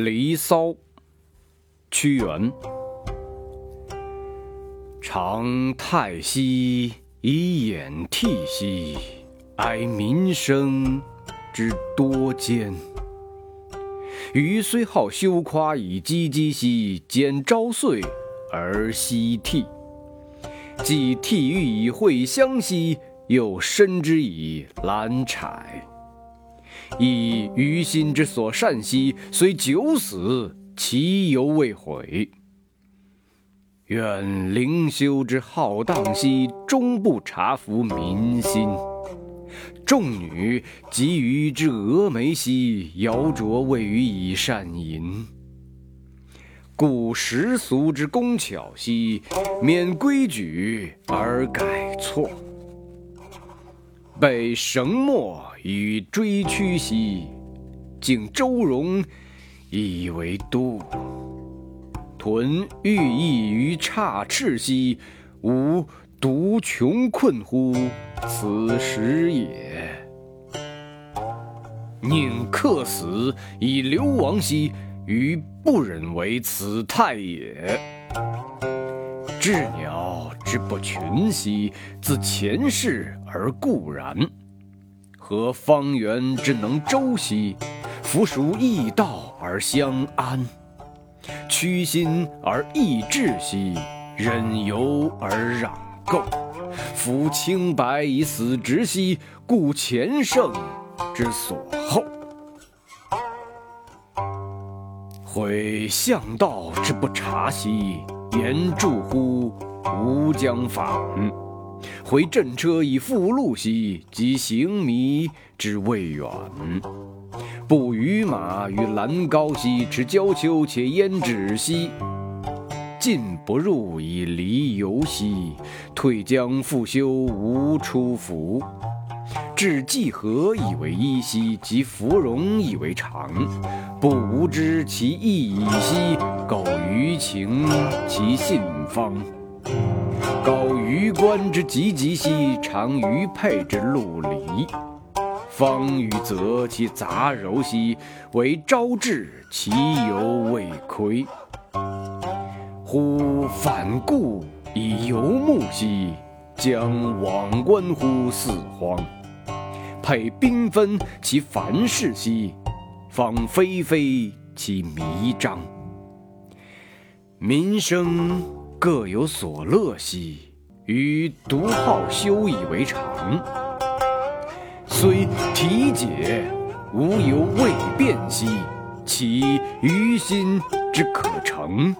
《离骚》屈原。长太息以掩涕兮，哀民生之多艰。予虽好修夸以唧唧兮，兼朝岁而夕涕。既涕欲以会乡兮，又深之以兰采。亦于心之所善兮，虽九死，其犹未悔。愿灵修之浩荡兮，终不察服民心。众女及于之蛾眉兮，摇啄未予以善淫。故时俗之工巧兮，免规矩而改错。被绳墨与追曲兮，竟周容以为度。屯寓意于差赤兮，吾独穷困乎此时也。宁客死以流亡兮，余不忍为此态也。鸷鸟之不群兮，自前世而固然；何方圆之能周兮，夫属异道而相安。屈心而益志兮，忍由而攘垢。夫清白以死直兮，故前圣之所厚。悔向道之不察兮，言助乎吾将反。回阵车以复路兮，及行迷之未远。步于马于兰皋兮，持交丘且焉止兮。进不入以离游兮，退将复修无出服。至季和以为一兮，及芙蓉以为常。不无知其意已兮，苟于情其信方。告于官之急急兮，常于佩之陆离。方与则其杂糅兮，为昭志其犹未亏。忽反顾以游目兮，将往观乎四荒。佩缤纷其繁饰兮，放霏霏其弥彰。民生各有所乐兮，于独好修以为常。虽体解，无犹未变兮，其于心之可成。